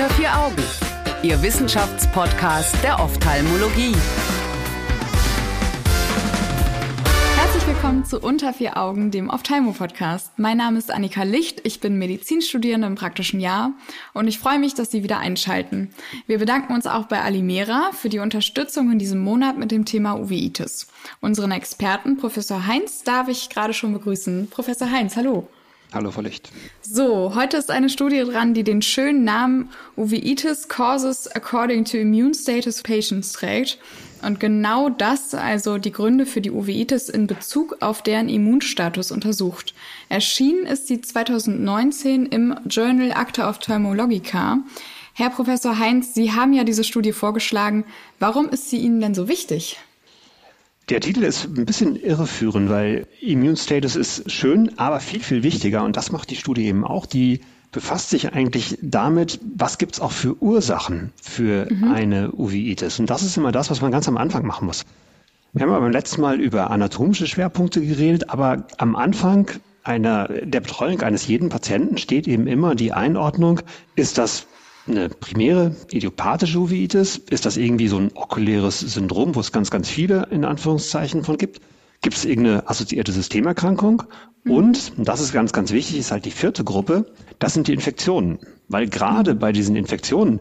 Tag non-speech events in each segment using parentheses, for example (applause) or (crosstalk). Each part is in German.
Unter vier Augen, Ihr Wissenschaftspodcast der Ophthalmologie. Herzlich willkommen zu Unter vier Augen, dem Ophthalmo-Podcast. Mein Name ist Annika Licht, ich bin Medizinstudierende im praktischen Jahr und ich freue mich, dass Sie wieder einschalten. Wir bedanken uns auch bei Alimera für die Unterstützung in diesem Monat mit dem Thema Uveitis. Unseren Experten, Professor Heinz, darf ich gerade schon begrüßen. Professor Heinz, hallo. Hallo, Frau Licht. So, heute ist eine Studie dran, die den schönen Namen Uveitis Causes According to Immune Status Patients trägt. Und genau das, also die Gründe für die Uveitis in Bezug auf deren Immunstatus untersucht. Erschienen ist sie 2019 im Journal Acta Ophthalmologica. Herr Professor Heinz, Sie haben ja diese Studie vorgeschlagen. Warum ist sie Ihnen denn so wichtig? Der Titel ist ein bisschen irreführend, weil Immune Status ist schön, aber viel, viel wichtiger. Und das macht die Studie eben auch. Die befasst sich eigentlich damit, was gibt es auch für Ursachen für mhm. eine Uveitis. Und das ist immer das, was man ganz am Anfang machen muss. Wir haben aber beim letzten Mal über anatomische Schwerpunkte geredet, aber am Anfang einer, der Betreuung eines jeden Patienten steht eben immer die Einordnung, ist das eine primäre idiopathische Uveitis? Ist das irgendwie so ein okuläres Syndrom, wo es ganz, ganz viele in Anführungszeichen von gibt? Gibt es irgendeine assoziierte Systemerkrankung? Mhm. Und, das ist ganz, ganz wichtig, ist halt die vierte Gruppe, das sind die Infektionen. Weil gerade bei diesen Infektionen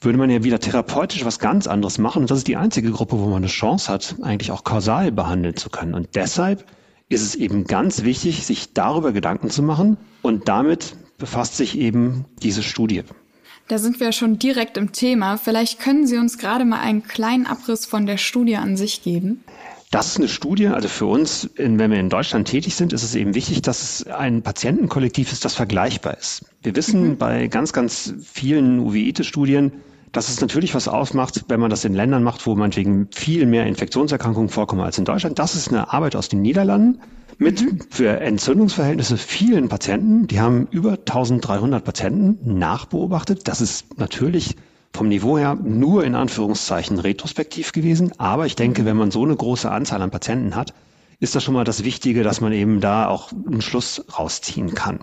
würde man ja wieder therapeutisch was ganz anderes machen. Und das ist die einzige Gruppe, wo man eine Chance hat, eigentlich auch kausal behandeln zu können. Und deshalb ist es eben ganz wichtig, sich darüber Gedanken zu machen. Und damit befasst sich eben diese Studie. Da sind wir schon direkt im Thema. Vielleicht können Sie uns gerade mal einen kleinen Abriss von der Studie an sich geben. Das ist eine Studie, also für uns, wenn wir in Deutschland tätig sind, ist es eben wichtig, dass es ein Patientenkollektiv ist, das vergleichbar ist. Wir wissen mhm. bei ganz, ganz vielen Uveitis-Studien, dass es natürlich was ausmacht, wenn man das in Ländern macht, wo meinetwegen viel mehr Infektionserkrankungen vorkommen als in Deutschland. Das ist eine Arbeit aus den Niederlanden mit mhm. für Entzündungsverhältnisse vielen Patienten. Die haben über 1300 Patienten nachbeobachtet. Das ist natürlich vom Niveau her nur in Anführungszeichen retrospektiv gewesen. Aber ich denke, wenn man so eine große Anzahl an Patienten hat, ist das schon mal das Wichtige, dass man eben da auch einen Schluss rausziehen kann.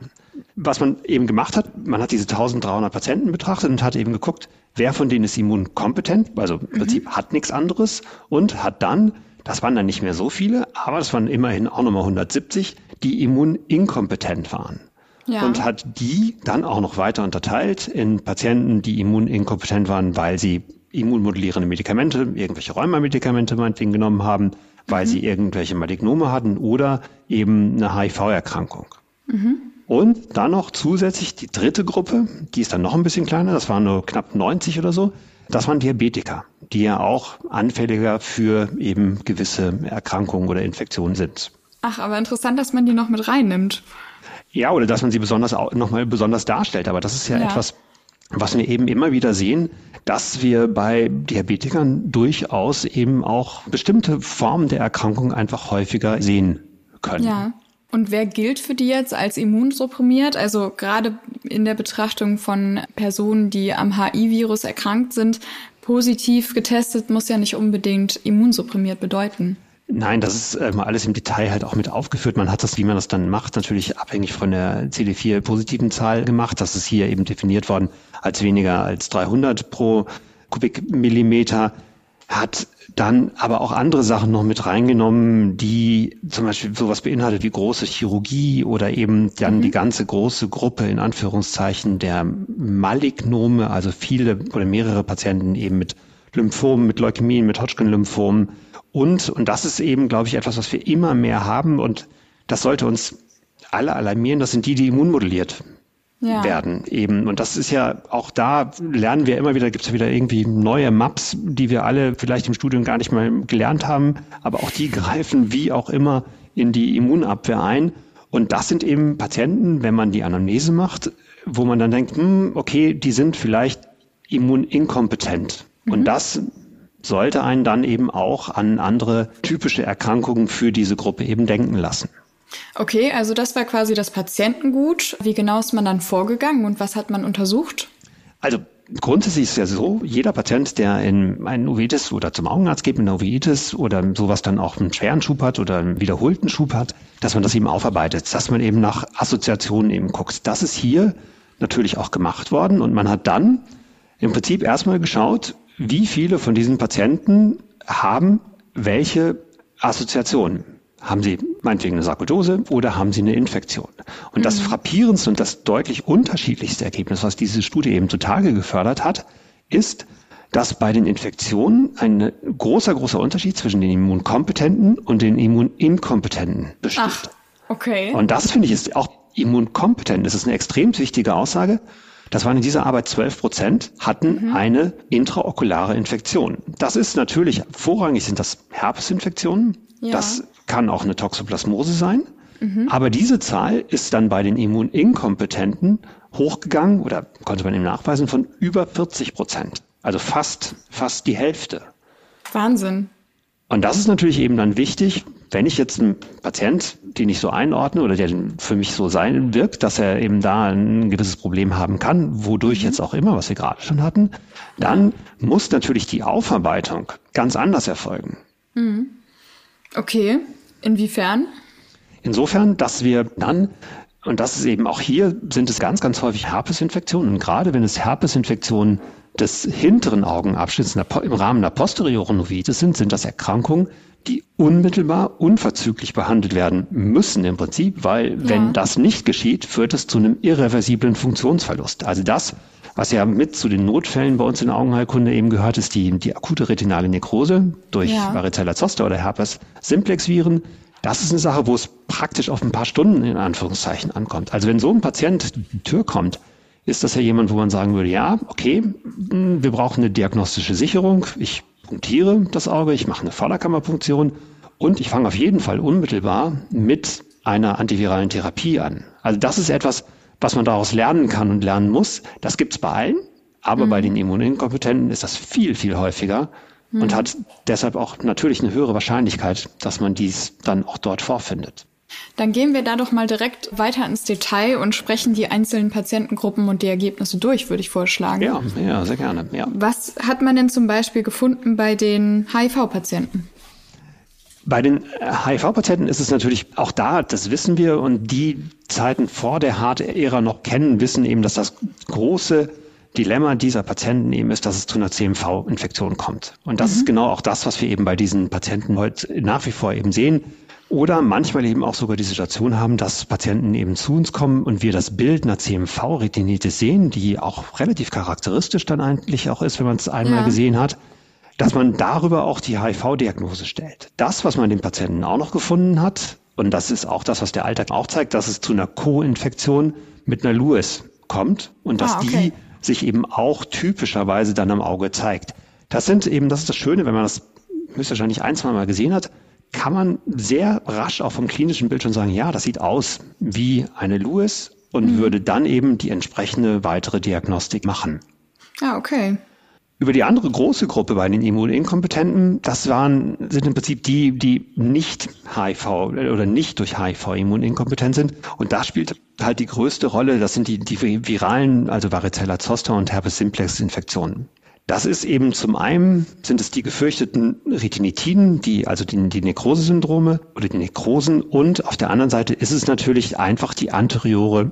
Was man eben gemacht hat, man hat diese 1300 Patienten betrachtet und hat eben geguckt, wer von denen ist immunkompetent, also im Prinzip mhm. hat nichts anderes und hat dann das waren dann nicht mehr so viele, aber das waren immerhin auch nochmal 170, die immuninkompetent waren. Ja. Und hat die dann auch noch weiter unterteilt in Patienten, die immuninkompetent waren, weil sie immunmodulierende Medikamente, irgendwelche Rheumamedikamente meinetwegen genommen haben, weil mhm. sie irgendwelche Malignome hatten oder eben eine HIV-Erkrankung. Mhm. Und dann noch zusätzlich die dritte Gruppe, die ist dann noch ein bisschen kleiner, das waren nur knapp 90 oder so, das waren Diabetiker, die ja auch anfälliger für eben gewisse Erkrankungen oder Infektionen sind. Ach, aber interessant, dass man die noch mit reinnimmt. Ja, oder dass man sie besonders nochmal besonders darstellt. Aber das ist ja, ja, etwas, was wir eben immer wieder sehen, dass wir bei Diabetikern durchaus eben auch bestimmte Formen der Erkrankung einfach häufiger sehen können. Ja. Und wer gilt für die jetzt als immunsupprimiert? Also gerade in der Betrachtung von Personen, die am HI-Virus erkrankt sind, positiv getestet muss ja nicht unbedingt immunsupprimiert bedeuten. Nein, das ist äh, mal alles im Detail halt auch mit aufgeführt. Man hat das, wie man das dann macht, natürlich abhängig von der CD4-positiven Zahl gemacht. Das ist hier eben definiert worden als weniger als 300 pro Kubikmillimeter. Hat dann aber auch andere Sachen noch mit reingenommen, die zum Beispiel sowas beinhaltet wie große Chirurgie oder eben dann mhm. die ganze große Gruppe in Anführungszeichen der Malignome, also viele oder mehrere Patienten eben mit Lymphomen, mit Leukämien, mit Hodgkin-Lymphomen und, und das ist eben, glaube ich, etwas, was wir immer mehr haben und das sollte uns alle alarmieren. Das sind die, die immunmodelliert ja. werden eben. Und das ist ja auch da lernen wir immer wieder, gibt es ja wieder irgendwie neue Maps, die wir alle vielleicht im Studium gar nicht mal gelernt haben, aber auch die (laughs) greifen wie auch immer in die Immunabwehr ein. Und das sind eben Patienten, wenn man die Anamnese macht, wo man dann denkt, hm, okay, die sind vielleicht immuninkompetent. Mhm. Und das sollte einen dann eben auch an andere typische Erkrankungen für diese Gruppe eben denken lassen. Okay, also das war quasi das Patientengut. Wie genau ist man dann vorgegangen und was hat man untersucht? Also grundsätzlich ist es ja so, jeder Patient, der in einen Uveitis oder zum Augenarzt geht mit einer Uveitis oder sowas dann auch einen schweren Schub hat oder einen wiederholten Schub hat, dass man das eben aufarbeitet, dass man eben nach Assoziationen eben guckt. Das ist hier natürlich auch gemacht worden und man hat dann im Prinzip erstmal geschaut, wie viele von diesen Patienten haben welche Assoziationen. Haben sie meinetwegen eine Sarkoidose oder haben sie eine Infektion? Und mhm. das frappierendste und das deutlich unterschiedlichste Ergebnis, was diese Studie eben zutage gefördert hat, ist, dass bei den Infektionen ein großer, großer Unterschied zwischen den Immunkompetenten und den Immuninkompetenten besteht. Ach, okay. Und das finde ich ist auch immunkompetent. Das ist eine extrem wichtige Aussage. Das waren in dieser Arbeit 12 Prozent, hatten mhm. eine intraokulare Infektion. Das ist natürlich, vorrangig sind das Herpesinfektionen. Ja. Das kann auch eine Toxoplasmose sein. Mhm. Aber diese Zahl ist dann bei den Immuninkompetenten hochgegangen oder konnte man eben nachweisen von über 40 Prozent. Also fast, fast die Hälfte. Wahnsinn. Und das ist natürlich eben dann wichtig, wenn ich jetzt einen Patient, den ich so einordne oder der für mich so sein wirkt, dass er eben da ein gewisses Problem haben kann, wodurch jetzt auch immer, was wir gerade schon hatten, dann muss natürlich die Aufarbeitung ganz anders erfolgen. Mhm. Okay, inwiefern? Insofern, dass wir dann und das ist eben auch hier, sind es ganz, ganz häufig Herpesinfektionen. Und gerade wenn es Herpesinfektionen des hinteren Augenabschnitts im Rahmen der posterioren Novitis sind, sind das Erkrankungen, die unmittelbar unverzüglich behandelt werden müssen im Prinzip, weil ja. wenn das nicht geschieht, führt es zu einem irreversiblen Funktionsverlust. Also das, was ja mit zu den Notfällen bei uns in der Augenheilkunde eben gehört, ist die, die akute retinale Nekrose durch ja. Varicella zoster oder Herpes simplex Viren. Das ist eine Sache, wo es praktisch auf ein paar Stunden in Anführungszeichen ankommt. Also wenn so ein Patient die Tür kommt, ist das ja jemand, wo man sagen würde, ja, okay, hm, wir brauchen eine diagnostische Sicherung. Ich punktiere das Auge, ich mache eine Vorderkammerpunktion und ich fange auf jeden Fall unmittelbar mit einer antiviralen Therapie an. Also das ist etwas, was man daraus lernen kann und lernen muss. Das gibt's bei allen, aber mhm. bei den Immuninkompetenten ist das viel, viel häufiger mhm. und hat deshalb auch natürlich eine höhere Wahrscheinlichkeit, dass man dies dann auch dort vorfindet. Dann gehen wir da doch mal direkt weiter ins Detail und sprechen die einzelnen Patientengruppen und die Ergebnisse durch, würde ich vorschlagen. Ja, ja, sehr gerne. Ja. Was hat man denn zum Beispiel gefunden bei den HIV-Patienten? Bei den HIV-Patienten ist es natürlich auch da, das wissen wir und die Zeiten vor der Hard-Ära noch kennen, wissen eben, dass das große Dilemma dieser Patienten eben ist, dass es zu einer CMV-Infektion kommt. Und das mhm. ist genau auch das, was wir eben bei diesen Patienten heute nach wie vor eben sehen. Oder manchmal eben auch sogar die Situation haben, dass Patienten eben zu uns kommen und wir das Bild einer CMV-Retinitis sehen, die auch relativ charakteristisch dann eigentlich auch ist, wenn man es einmal ja. gesehen hat, dass man darüber auch die HIV-Diagnose stellt. Das, was man den Patienten auch noch gefunden hat, und das ist auch das, was der Alltag auch zeigt, dass es zu einer Co-Infektion mit einer Lewis kommt und dass ah, okay. die sich eben auch typischerweise dann am Auge zeigt. Das sind eben, das ist das Schöne, wenn man das höchstwahrscheinlich ein, zwei Mal gesehen hat, kann man sehr rasch auch vom klinischen Bild schon sagen, ja, das sieht aus wie eine Lewis und mhm. würde dann eben die entsprechende weitere Diagnostik machen. Ah, okay. Über die andere große Gruppe bei den Immuninkompetenten, das waren, sind im Prinzip die, die nicht HIV oder nicht durch HIV immuninkompetent sind. Und da spielt halt die größte Rolle, das sind die, die viralen, also Varicella zoster und Herpes simplex Infektionen. Das ist eben zum einen sind es die gefürchteten Retinitiden, die, also die, die Nekrosesyndrome oder die Nekrosen. Und auf der anderen Seite ist es natürlich einfach die anteriore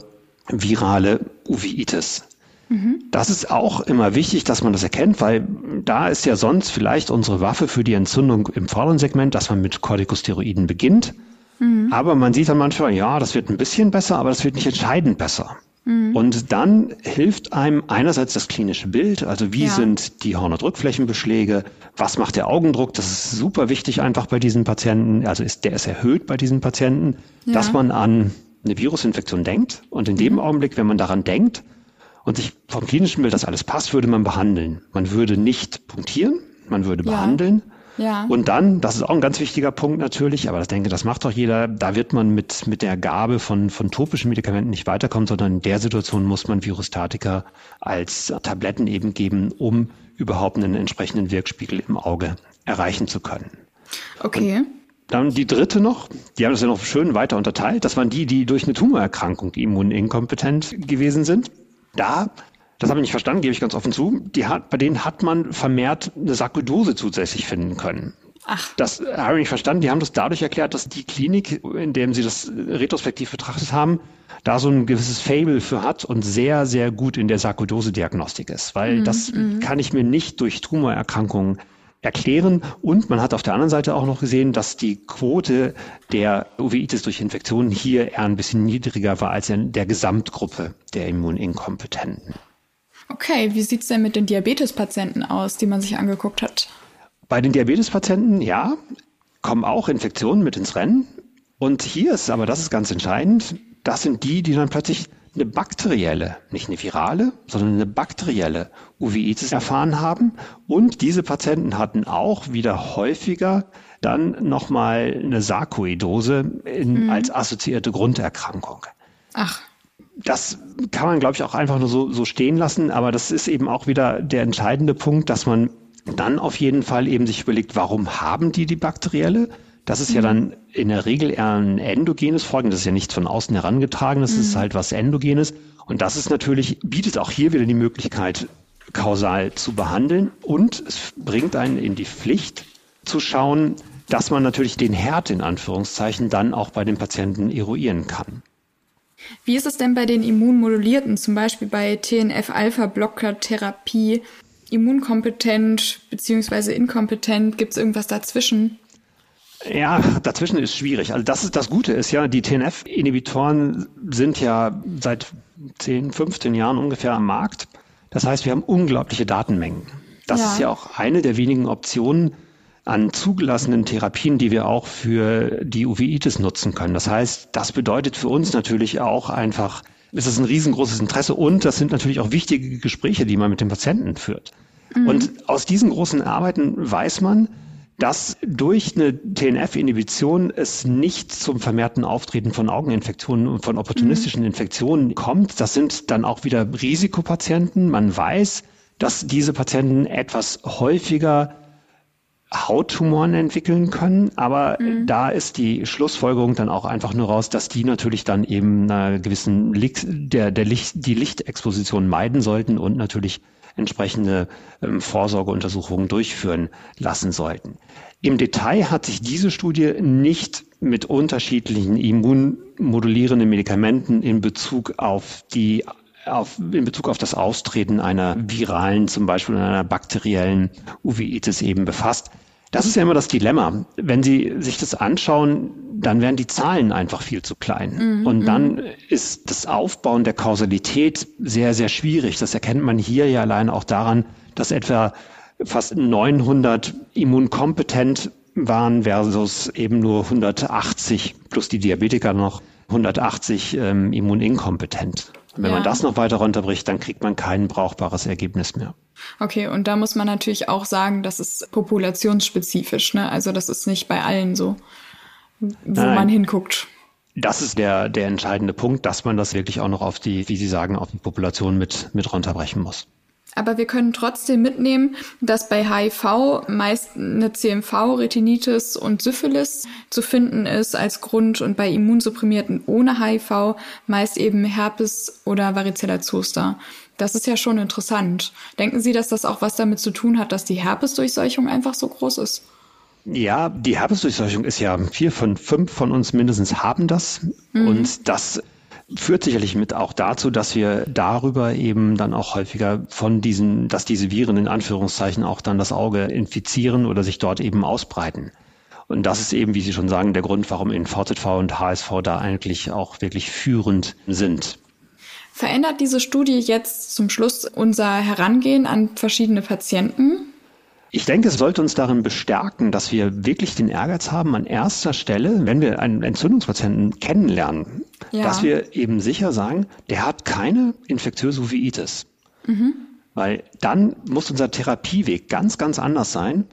virale Uveitis. Mhm. Das ist auch immer wichtig, dass man das erkennt, weil da ist ja sonst vielleicht unsere Waffe für die Entzündung im vorderen Segment, dass man mit Corticosteroiden beginnt. Mhm. Aber man sieht dann manchmal, ja, das wird ein bisschen besser, aber das wird nicht entscheidend besser. Mhm. Und dann hilft einem einerseits das klinische Bild, also wie ja. sind die Hornhautdrückflächenbeschläge, was macht der Augendruck, das ist super wichtig einfach bei diesen Patienten, also ist der ist erhöht bei diesen Patienten, ja. dass man an eine Virusinfektion denkt und in dem mhm. Augenblick, wenn man daran denkt und sich vom klinischen Bild das alles passt, würde man behandeln. Man würde nicht punktieren, man würde ja. behandeln ja. Und dann, das ist auch ein ganz wichtiger Punkt natürlich, aber ich denke, das macht doch jeder, da wird man mit, mit der Gabe von, von topischen Medikamenten nicht weiterkommen, sondern in der Situation muss man Virustatika als Tabletten eben geben, um überhaupt einen entsprechenden Wirkspiegel im Auge erreichen zu können. Okay. Und dann die dritte noch, die haben das ja noch schön weiter unterteilt. Das waren die, die durch eine Tumorerkrankung immuninkompetent gewesen sind. Da das habe ich nicht verstanden, gebe ich ganz offen zu. Die hat, bei denen hat man vermehrt eine Sarkoidose zusätzlich finden können. Ach. Das habe ich nicht verstanden. Die haben das dadurch erklärt, dass die Klinik, in der sie das retrospektiv betrachtet haben, da so ein gewisses Fable für hat und sehr, sehr gut in der Sarkoidose-Diagnostik ist. Weil mhm, das mhm. kann ich mir nicht durch Tumorerkrankungen erklären. Und man hat auf der anderen Seite auch noch gesehen, dass die Quote der Uveitis durch Infektionen hier eher ein bisschen niedriger war als in der Gesamtgruppe der Immuninkompetenten. Okay, wie sieht es denn mit den Diabetespatienten aus, die man sich angeguckt hat? Bei den Diabetespatienten, ja, kommen auch Infektionen mit ins Rennen. Und hier ist aber, das ist ganz entscheidend, das sind die, die dann plötzlich eine bakterielle, nicht eine virale, sondern eine bakterielle Uveitis erfahren haben. Und diese Patienten hatten auch wieder häufiger dann nochmal eine Sarkoidose in, mhm. als assoziierte Grunderkrankung. Ach. Das kann man, glaube ich, auch einfach nur so, so stehen lassen. Aber das ist eben auch wieder der entscheidende Punkt, dass man dann auf jeden Fall eben sich überlegt, warum haben die die bakterielle? Das ist mhm. ja dann in der Regel eher ein endogenes Folgen. Das ist ja nichts von außen herangetragen. Das mhm. ist halt was endogenes. Und das ist natürlich, bietet auch hier wieder die Möglichkeit, kausal zu behandeln. Und es bringt einen in die Pflicht zu schauen, dass man natürlich den Herd in Anführungszeichen dann auch bei den Patienten eruieren kann. Wie ist es denn bei den Immunmodulierten, zum Beispiel bei TNF-Alpha-Blocker-Therapie? Immunkompetent bzw. inkompetent? Gibt es irgendwas dazwischen? Ja, dazwischen ist schwierig. Also das ist das Gute ist ja, die TNF-Inhibitoren sind ja seit 10, 15 Jahren ungefähr am Markt. Das heißt, wir haben unglaubliche Datenmengen. Das ja. ist ja auch eine der wenigen Optionen an zugelassenen Therapien, die wir auch für die Uveitis nutzen können. Das heißt, das bedeutet für uns natürlich auch einfach, ist es ein riesengroßes Interesse und das sind natürlich auch wichtige Gespräche, die man mit dem Patienten führt. Mhm. Und aus diesen großen Arbeiten weiß man, dass durch eine TNF-Inhibition es nicht zum vermehrten Auftreten von Augeninfektionen und von opportunistischen mhm. Infektionen kommt. Das sind dann auch wieder Risikopatienten. Man weiß, dass diese Patienten etwas häufiger Hauttumoren entwickeln können, aber mhm. da ist die Schlussfolgerung dann auch einfach nur raus, dass die natürlich dann eben einer gewissen Licht, der, der Licht, die Lichtexposition meiden sollten und natürlich entsprechende ähm, Vorsorgeuntersuchungen durchführen lassen sollten. Im Detail hat sich diese Studie nicht mit unterschiedlichen immunmodulierenden Medikamenten in Bezug auf die auf, in Bezug auf das Austreten einer viralen, zum Beispiel einer bakteriellen Uveitis eben befasst. Das ist ja immer das Dilemma. Wenn Sie sich das anschauen, dann werden die Zahlen einfach viel zu klein. Mhm. Und dann ist das Aufbauen der Kausalität sehr, sehr schwierig. Das erkennt man hier ja allein auch daran, dass etwa fast 900 immunkompetent waren versus eben nur 180 plus die Diabetiker noch 180 ähm, immuninkompetent. Wenn ja. man das noch weiter runterbricht, dann kriegt man kein brauchbares Ergebnis mehr. Okay, und da muss man natürlich auch sagen, das ist populationsspezifisch, ne? Also das ist nicht bei allen so, wo Nein. man hinguckt. Das ist der, der entscheidende Punkt, dass man das wirklich auch noch auf die, wie Sie sagen, auf die Population mit, mit runterbrechen muss. Aber wir können trotzdem mitnehmen, dass bei HIV meist eine CMV, Retinitis und Syphilis zu finden ist als Grund und bei Immunsupprimierten ohne HIV meist eben Herpes oder Varicella zoster. Das ist ja schon interessant. Denken Sie, dass das auch was damit zu tun hat, dass die Herpesdurchseuchung einfach so groß ist? Ja, die Herpesdurchseuchung ist ja vier von fünf von uns mindestens haben das. Mhm. Und das führt sicherlich mit auch dazu, dass wir darüber eben dann auch häufiger von diesen, dass diese Viren in Anführungszeichen auch dann das Auge infizieren oder sich dort eben ausbreiten. Und das ist eben, wie Sie schon sagen, der Grund, warum in VZV und HSV da eigentlich auch wirklich führend sind. Verändert diese Studie jetzt zum Schluss unser Herangehen an verschiedene Patienten? Ich denke, es sollte uns darin bestärken, dass wir wirklich den Ehrgeiz haben, an erster Stelle, wenn wir einen Entzündungspatienten kennenlernen, ja. dass wir eben sicher sagen, der hat keine infektiöse Uveitis. Mhm. Weil dann muss unser Therapieweg ganz, ganz anders sein.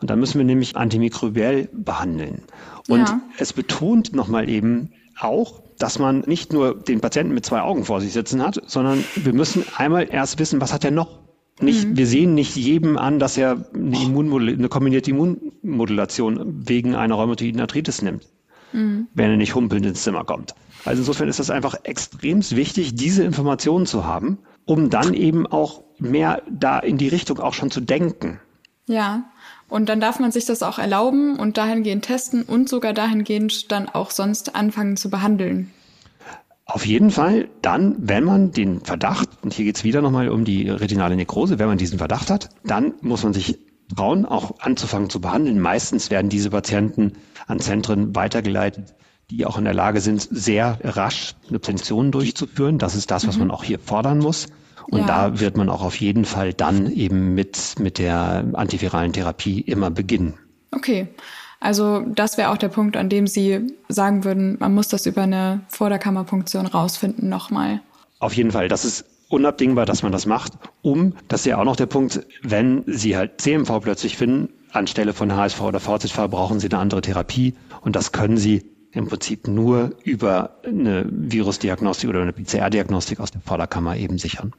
Und dann müssen wir nämlich antimikrobiell behandeln. Und ja. es betont nochmal eben auch, dass man nicht nur den Patienten mit zwei Augen vor sich sitzen hat, sondern wir müssen einmal erst wissen, was hat er noch? Nicht, mhm. Wir sehen nicht jedem an, dass er eine, eine kombinierte Immunmodulation wegen einer rheumatoiden Arthritis nimmt, mhm. wenn er nicht humpelnd ins Zimmer kommt. Also insofern ist das einfach extrem wichtig, diese Informationen zu haben, um dann eben auch mehr da in die Richtung auch schon zu denken. Ja, Und dann darf man sich das auch erlauben und dahingehend testen und sogar dahingehend dann auch sonst anfangen zu behandeln. Auf jeden Fall dann, wenn man den Verdacht, und hier geht es wieder nochmal um die retinale Nekrose, wenn man diesen Verdacht hat, dann muss man sich trauen, auch anzufangen zu behandeln. Meistens werden diese Patienten an Zentren weitergeleitet, die auch in der Lage sind, sehr rasch eine Prävention durchzuführen. Das ist das, was mhm. man auch hier fordern muss. Und ja. da wird man auch auf jeden Fall dann eben mit, mit der antiviralen Therapie immer beginnen. Okay. Also das wäre auch der Punkt, an dem Sie sagen würden, man muss das über eine Vorderkammerpunktion rausfinden nochmal. Auf jeden Fall. Das ist unabdingbar, dass man das macht, um, das ist ja auch noch der Punkt, wenn Sie halt CMV plötzlich finden, anstelle von HSV oder VZV brauchen Sie eine andere Therapie und das können Sie im Prinzip nur über eine Virusdiagnostik oder eine PCR-Diagnostik aus der Vorderkammer eben sichern.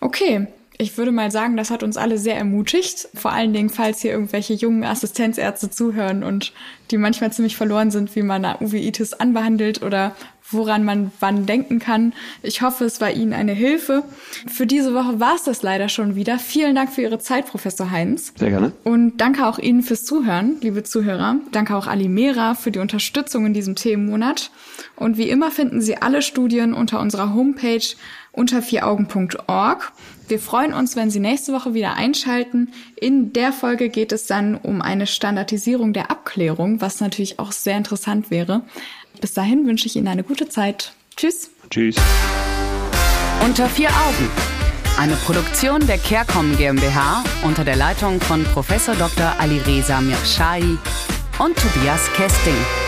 Okay, ich würde mal sagen, das hat uns alle sehr ermutigt. Vor allen Dingen, falls hier irgendwelche jungen Assistenzärzte zuhören und die manchmal ziemlich verloren sind, wie man eine Uveitis anbehandelt oder woran man wann denken kann. Ich hoffe, es war Ihnen eine Hilfe. Für diese Woche war es das leider schon wieder. Vielen Dank für Ihre Zeit, Professor Heinz. Sehr gerne. Und danke auch Ihnen fürs Zuhören, liebe Zuhörer. Danke auch Alimera für die Unterstützung in diesem Themenmonat. Und wie immer finden Sie alle Studien unter unserer Homepage unter vieraugen.org. Wir freuen uns, wenn Sie nächste Woche wieder einschalten. In der Folge geht es dann um eine Standardisierung der Abklärung, was natürlich auch sehr interessant wäre. Bis dahin wünsche ich Ihnen eine gute Zeit. Tschüss. Tschüss. Unter vier Augen. Eine Produktion der CareCom GmbH unter der Leitung von Prof. Dr. Alireza Mirshahi und Tobias Kesting.